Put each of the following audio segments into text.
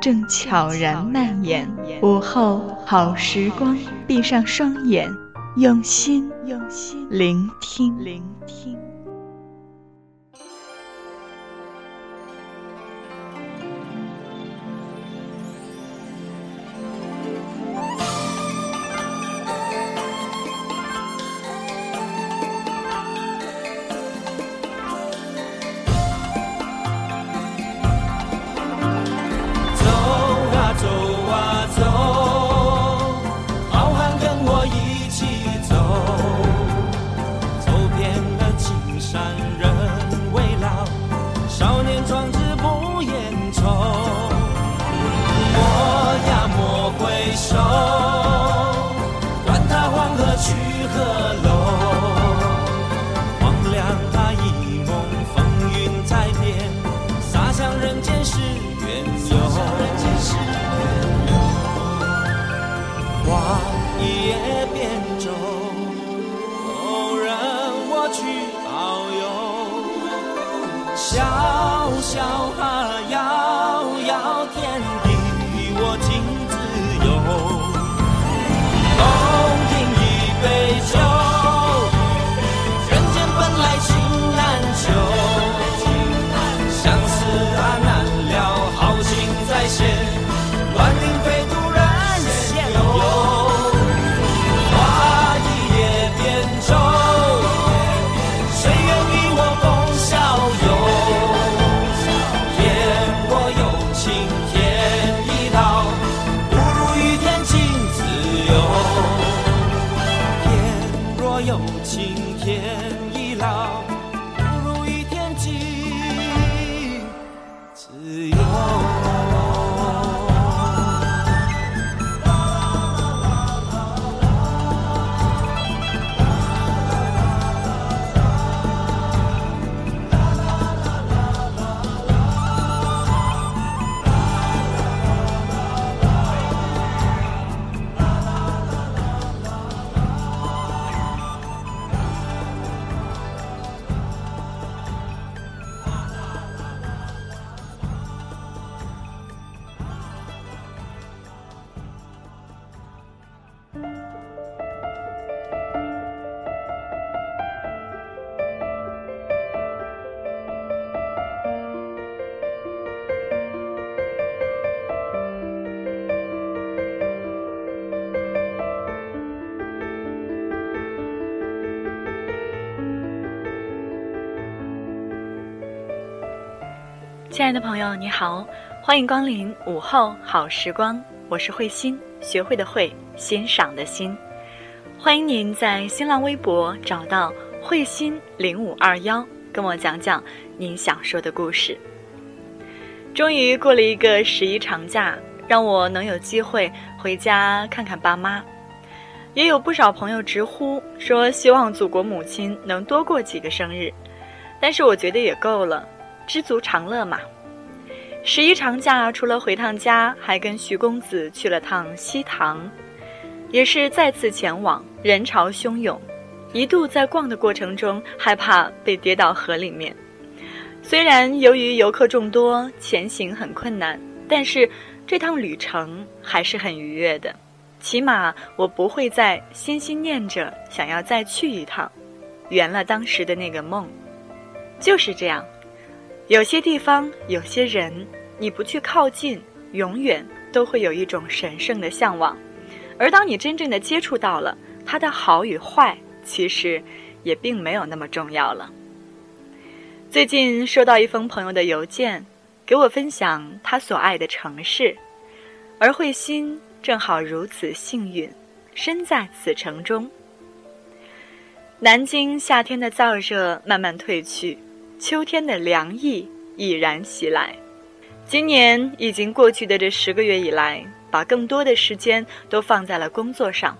正悄然蔓延，午后好时光，闭上双眼，用心聆听。爱的朋友，你好，欢迎光临午后好时光，我是慧心，学会的会，欣赏的心，欢迎您在新浪微博找到慧心零五二幺，跟我讲讲您想说的故事。终于过了一个十一长假，让我能有机会回家看看爸妈，也有不少朋友直呼说希望祖国母亲能多过几个生日，但是我觉得也够了。知足常乐嘛。十一长假除了回趟家，还跟徐公子去了趟西塘，也是再次前往，人潮汹涌，一度在逛的过程中害怕被跌到河里面。虽然由于游客众多，前行很困难，但是这趟旅程还是很愉悦的。起码我不会再心心念着想要再去一趟，圆了当时的那个梦。就是这样。有些地方，有些人，你不去靠近，永远都会有一种神圣的向往。而当你真正的接触到了它的好与坏，其实也并没有那么重要了。最近收到一封朋友的邮件，给我分享他所爱的城市，而慧心正好如此幸运，身在此城中。南京夏天的燥热慢慢褪去。秋天的凉意已然袭来，今年已经过去的这十个月以来，把更多的时间都放在了工作上，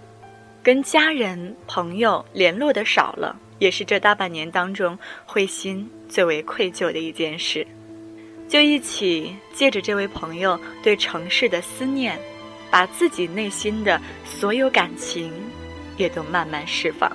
跟家人朋友联络的少了，也是这大半年当中慧心最为愧疚的一件事。就一起借着这位朋友对城市的思念，把自己内心的所有感情，也都慢慢释放。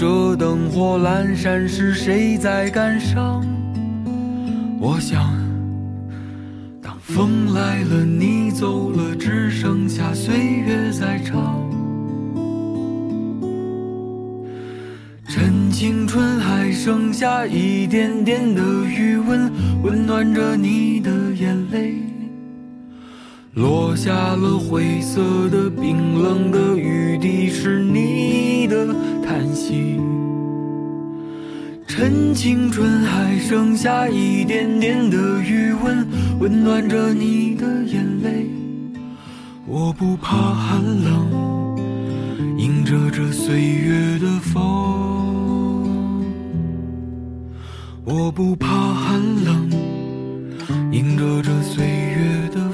这灯火阑珊是谁在感伤？我想，当风来了，你走了，只剩下岁月在唱。趁青春还剩下一点点的余温，温暖着你的眼泪，落下了灰色的冰冷的雨滴，是你的。叹息，趁青春还剩下一点点的余温，温暖着你的眼泪。我不怕寒冷，迎着这岁月的风。我不怕寒冷，迎着这岁月的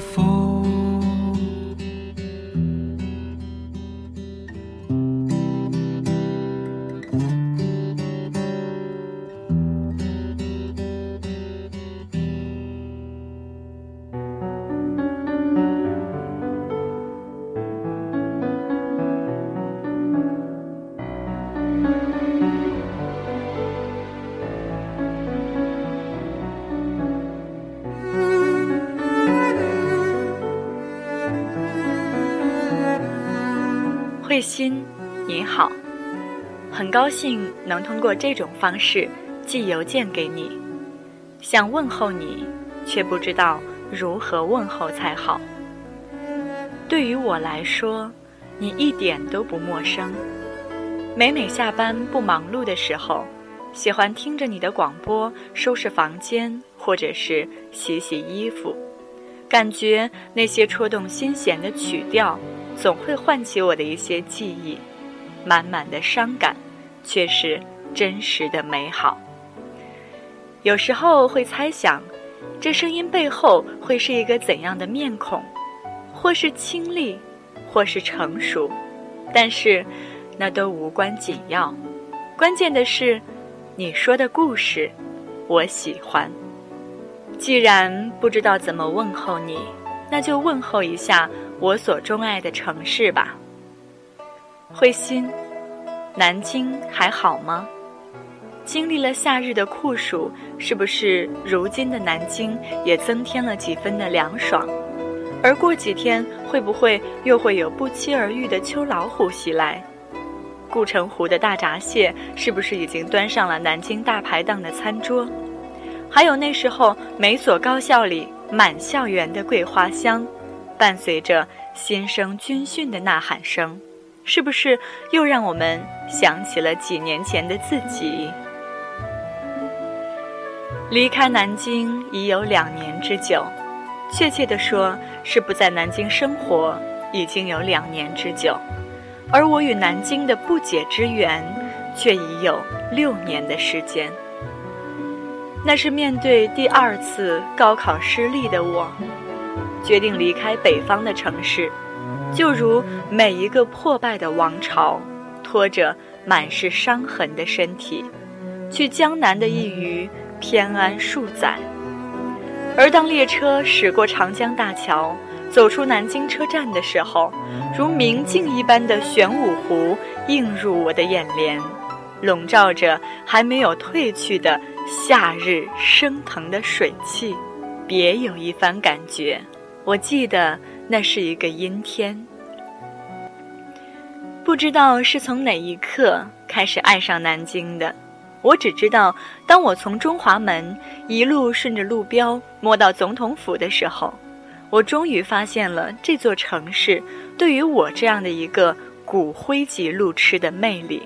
慧心，你好，很高兴能通过这种方式寄邮件给你，想问候你，却不知道如何问候才好。对于我来说，你一点都不陌生。每每下班不忙碌的时候，喜欢听着你的广播收拾房间，或者是洗洗衣服，感觉那些戳动心弦的曲调。总会唤起我的一些记忆，满满的伤感，却是真实的美好。有时候会猜想，这声音背后会是一个怎样的面孔，或是清丽，或是成熟，但是那都无关紧要。关键的是，你说的故事，我喜欢。既然不知道怎么问候你，那就问候一下我所钟爱的城市吧。慧心，南京还好吗？经历了夏日的酷暑，是不是如今的南京也增添了几分的凉爽？而过几天，会不会又会有不期而遇的秋老虎袭来？护城湖的大闸蟹是不是已经端上了南京大排档的餐桌？还有那时候每所高校里满校园的桂花香，伴随着新生军训的呐喊声，是不是又让我们想起了几年前的自己？离开南京已有两年之久，确切地说是不在南京生活已经有两年之久。而我与南京的不解之缘，却已有六年的时间。那是面对第二次高考失利的我，决定离开北方的城市，就如每一个破败的王朝，拖着满是伤痕的身体，去江南的一隅偏安数载。而当列车驶过长江大桥，走出南京车站的时候，如明镜一般的玄武湖映入我的眼帘，笼罩着还没有褪去的夏日升腾的水汽，别有一番感觉。我记得那是一个阴天，不知道是从哪一刻开始爱上南京的。我只知道，当我从中华门一路顺着路标摸到总统府的时候。我终于发现了这座城市对于我这样的一个骨灰级路痴的魅力。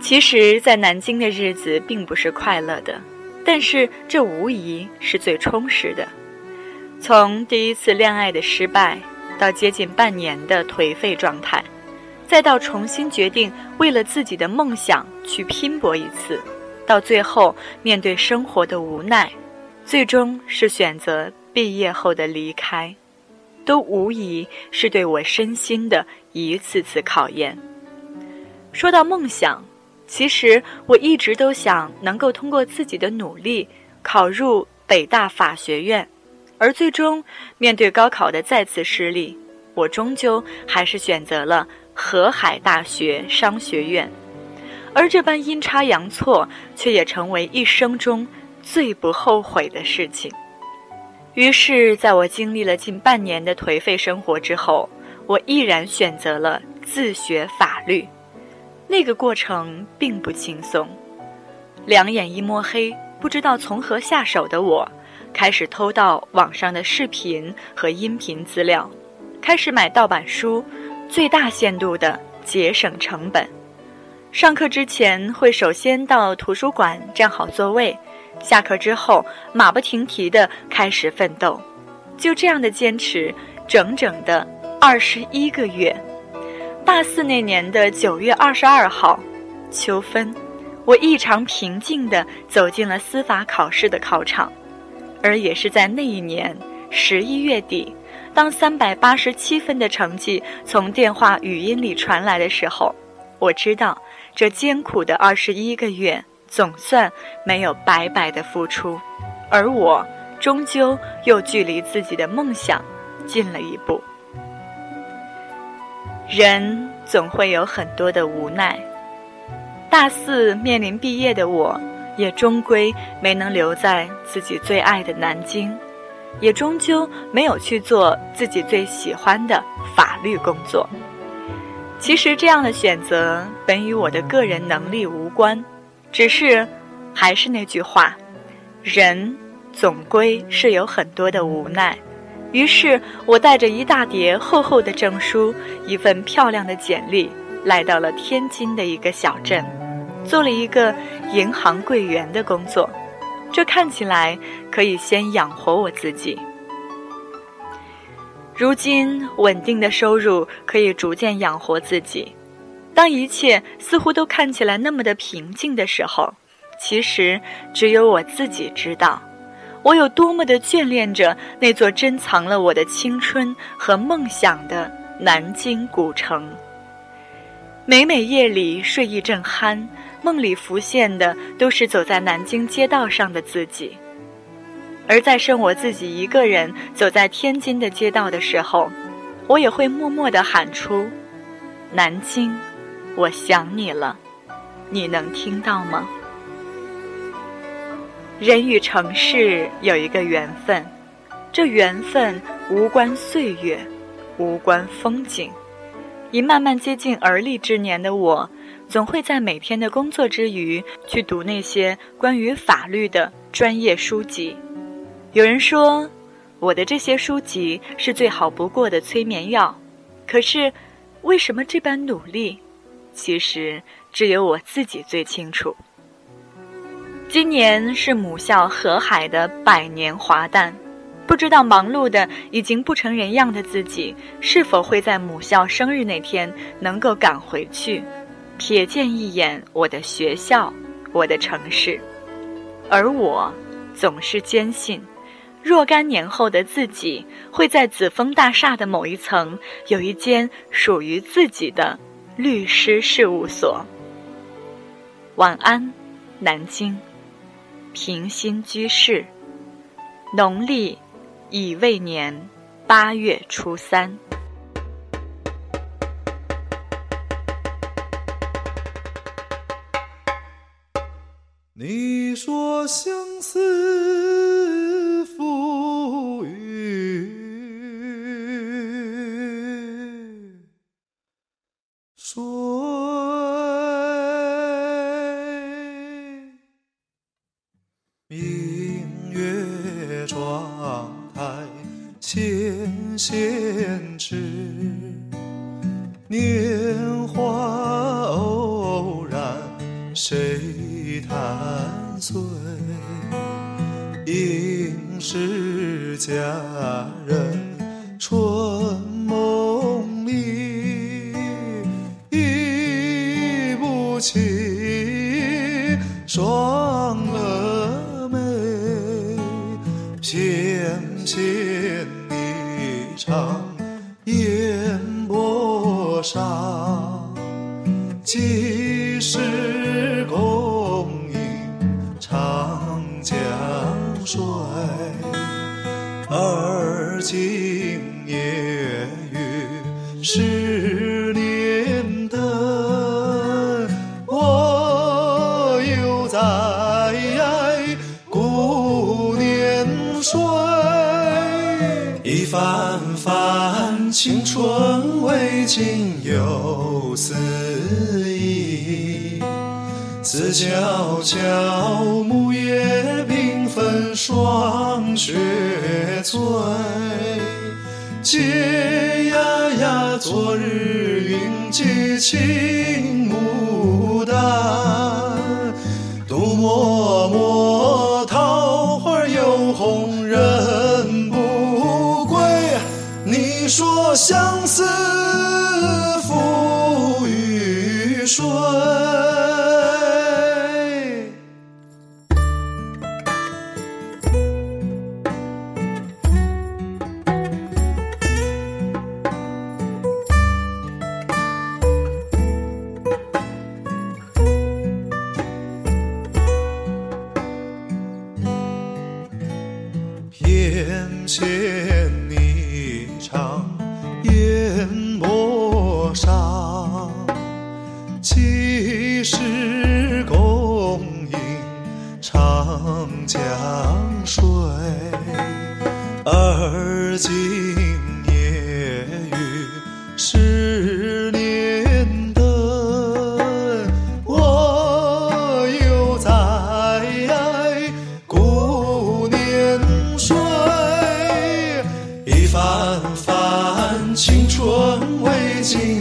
其实，在南京的日子并不是快乐的，但是这无疑是最充实的。从第一次恋爱的失败，到接近半年的颓废状态，再到重新决定为了自己的梦想去拼搏一次，到最后面对生活的无奈，最终是选择。毕业后的离开，都无疑是对我身心的一次次考验。说到梦想，其实我一直都想能够通过自己的努力考入北大法学院，而最终面对高考的再次失利，我终究还是选择了河海大学商学院。而这般阴差阳错，却也成为一生中最不后悔的事情。于是，在我经历了近半年的颓废生活之后，我毅然选择了自学法律。那个过程并不轻松，两眼一摸黑，不知道从何下手的我，开始偷盗网上的视频和音频资料，开始买盗版书，最大限度地节省成本。上课之前，会首先到图书馆占好座位。下课之后，马不停蹄地开始奋斗，就这样的坚持，整整的二十一个月。大四那年的九月二十二号，秋分，我异常平静地走进了司法考试的考场，而也是在那一年十一月底，当三百八十七分的成绩从电话语音里传来的时候，我知道这艰苦的二十一个月。总算没有白白的付出，而我终究又距离自己的梦想近了一步。人总会有很多的无奈，大四面临毕业的我，也终归没能留在自己最爱的南京，也终究没有去做自己最喜欢的法律工作。其实这样的选择本与我的个人能力无关。只是，还是那句话，人总归是有很多的无奈。于是我带着一大叠厚厚的证书，一份漂亮的简历，来到了天津的一个小镇，做了一个银行柜员的工作。这看起来可以先养活我自己。如今稳定的收入可以逐渐养活自己。当一切似乎都看起来那么的平静的时候，其实只有我自己知道，我有多么的眷恋着那座珍藏了我的青春和梦想的南京古城。每每夜里睡一阵酣，梦里浮现的都是走在南京街道上的自己。而在剩我自己一个人走在天津的街道的时候，我也会默默地喊出：“南京，我想你了。”你能听到吗？人与城市有一个缘分，这缘分无关岁月，无关风景。已慢慢接近而立之年的我，总会在每天的工作之余去读那些关于法律的专业书籍。有人说，我的这些书籍是最好不过的催眠药。可是，为什么这般努力？其实只有我自己最清楚。今年是母校河海的百年华诞，不知道忙碌的已经不成人样的自己，是否会在母校生日那天能够赶回去，瞥见一眼我的学校，我的城市。而我，总是坚信。若干年后的自己，会在紫峰大厦的某一层有一间属于自己的律师事务所。晚安，南京，平心居士。农历乙未年八月初三。你说相思赋予谁？明月窗台纤纤指，年家。十年灯，我又在顾年岁。一番番青春未尽又思忆，思悄悄木叶缤纷霜雪催。昨日云际晴情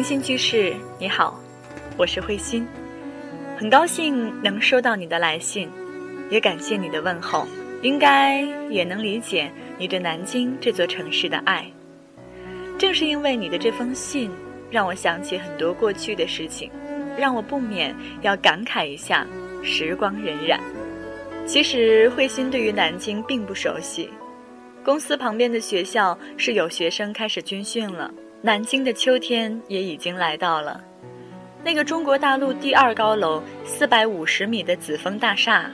居士，你好，我是慧心，很高兴能收到你的来信，也感谢你的问候，应该也能理解你对南京这座城市的爱。正是因为你的这封信，让我想起很多过去的事情，让我不免要感慨一下时光荏苒。其实慧心对于南京并不熟悉，公司旁边的学校是有学生开始军训了。南京的秋天也已经来到了，那个中国大陆第二高楼四百五十米的紫峰大厦，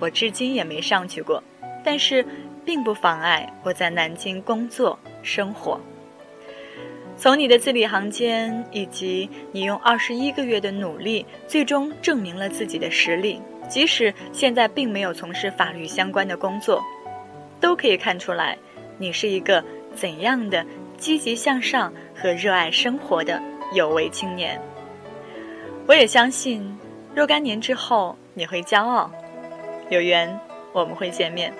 我至今也没上去过，但是并不妨碍我在南京工作生活。从你的字里行间，以及你用二十一个月的努力，最终证明了自己的实力，即使现在并没有从事法律相关的工作，都可以看出来，你是一个怎样的积极向上。和热爱生活的有为青年，我也相信，若干年之后你会骄傲，有缘我们会见面。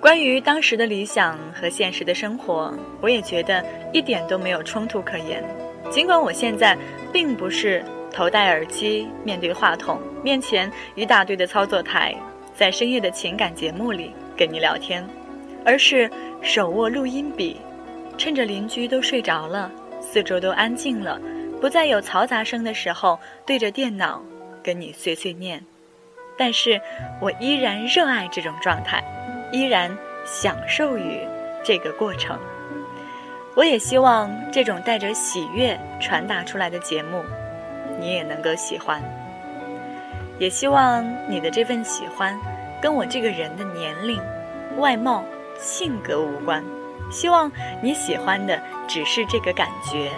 关于当时的理想和现实的生活，我也觉得一点都没有冲突可言。尽管我现在并不是头戴耳机，面对话筒，面前一大堆的操作台，在深夜的情感节目里跟你聊天，而是手握录音笔。趁着邻居都睡着了，四周都安静了，不再有嘈杂声的时候，对着电脑跟你碎碎念。但是我依然热爱这种状态，依然享受于这个过程。我也希望这种带着喜悦传达出来的节目，你也能够喜欢。也希望你的这份喜欢，跟我这个人的年龄、外貌、性格无关。希望你喜欢的只是这个感觉。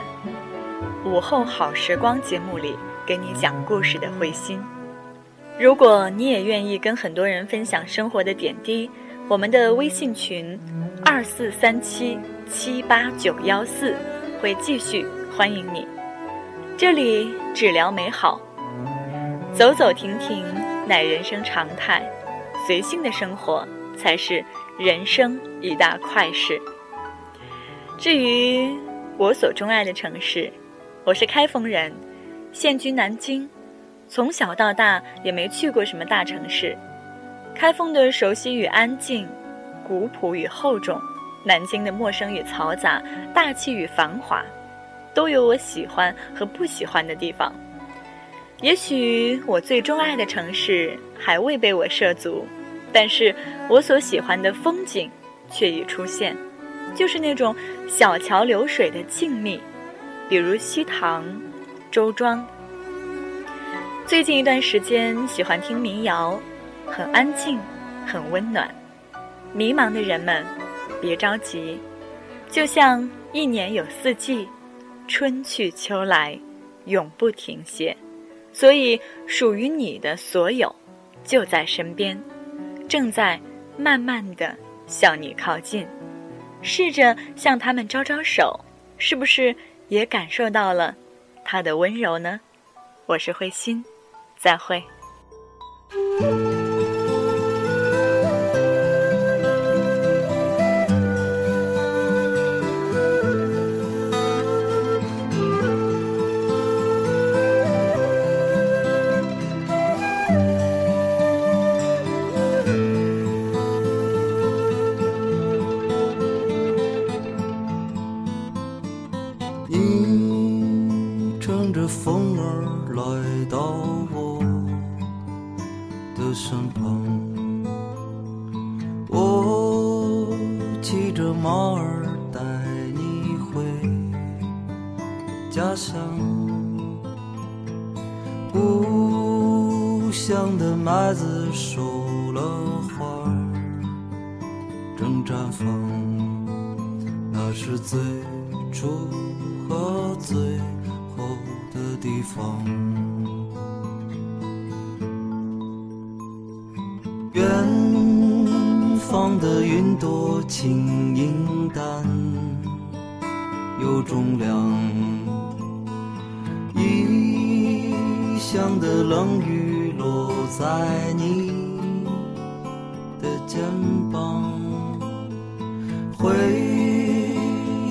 午后好时光节目里给你讲故事的慧心，如果你也愿意跟很多人分享生活的点滴，我们的微信群二四三七七八九幺四会继续欢迎你。这里只聊美好，走走停停乃人生常态，随性的生活才是人生一大快事。至于我所钟爱的城市，我是开封人，现居南京，从小到大也没去过什么大城市。开封的熟悉与安静，古朴与厚重，南京的陌生与嘈杂，大气与繁华，都有我喜欢和不喜欢的地方。也许我最钟爱的城市还未被我涉足，但是我所喜欢的风景却已出现。就是那种小桥流水的静谧，比如西塘、周庄。最近一段时间喜欢听民谣，很安静，很温暖。迷茫的人们，别着急，就像一年有四季，春去秋来，永不停歇。所以属于你的所有，就在身边，正在慢慢的向你靠近。试着向他们招招手，是不是也感受到了他的温柔呢？我是慧心，再会。绽放。那是最初和最后的地方。远方的云朵轻盈淡，有重量。异乡的冷雨落在你挥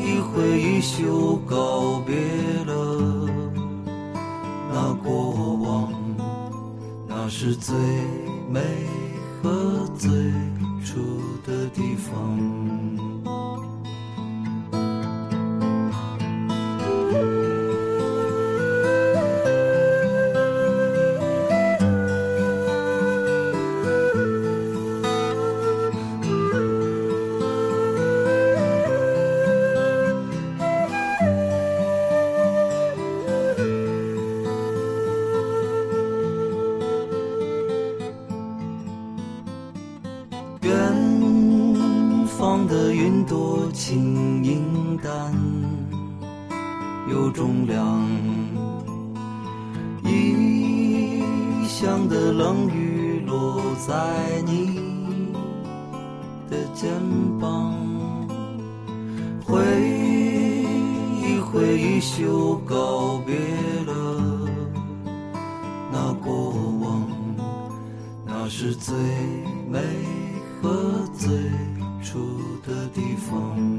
一挥衣袖告别了那过往那是最美和最初的地方。的地方。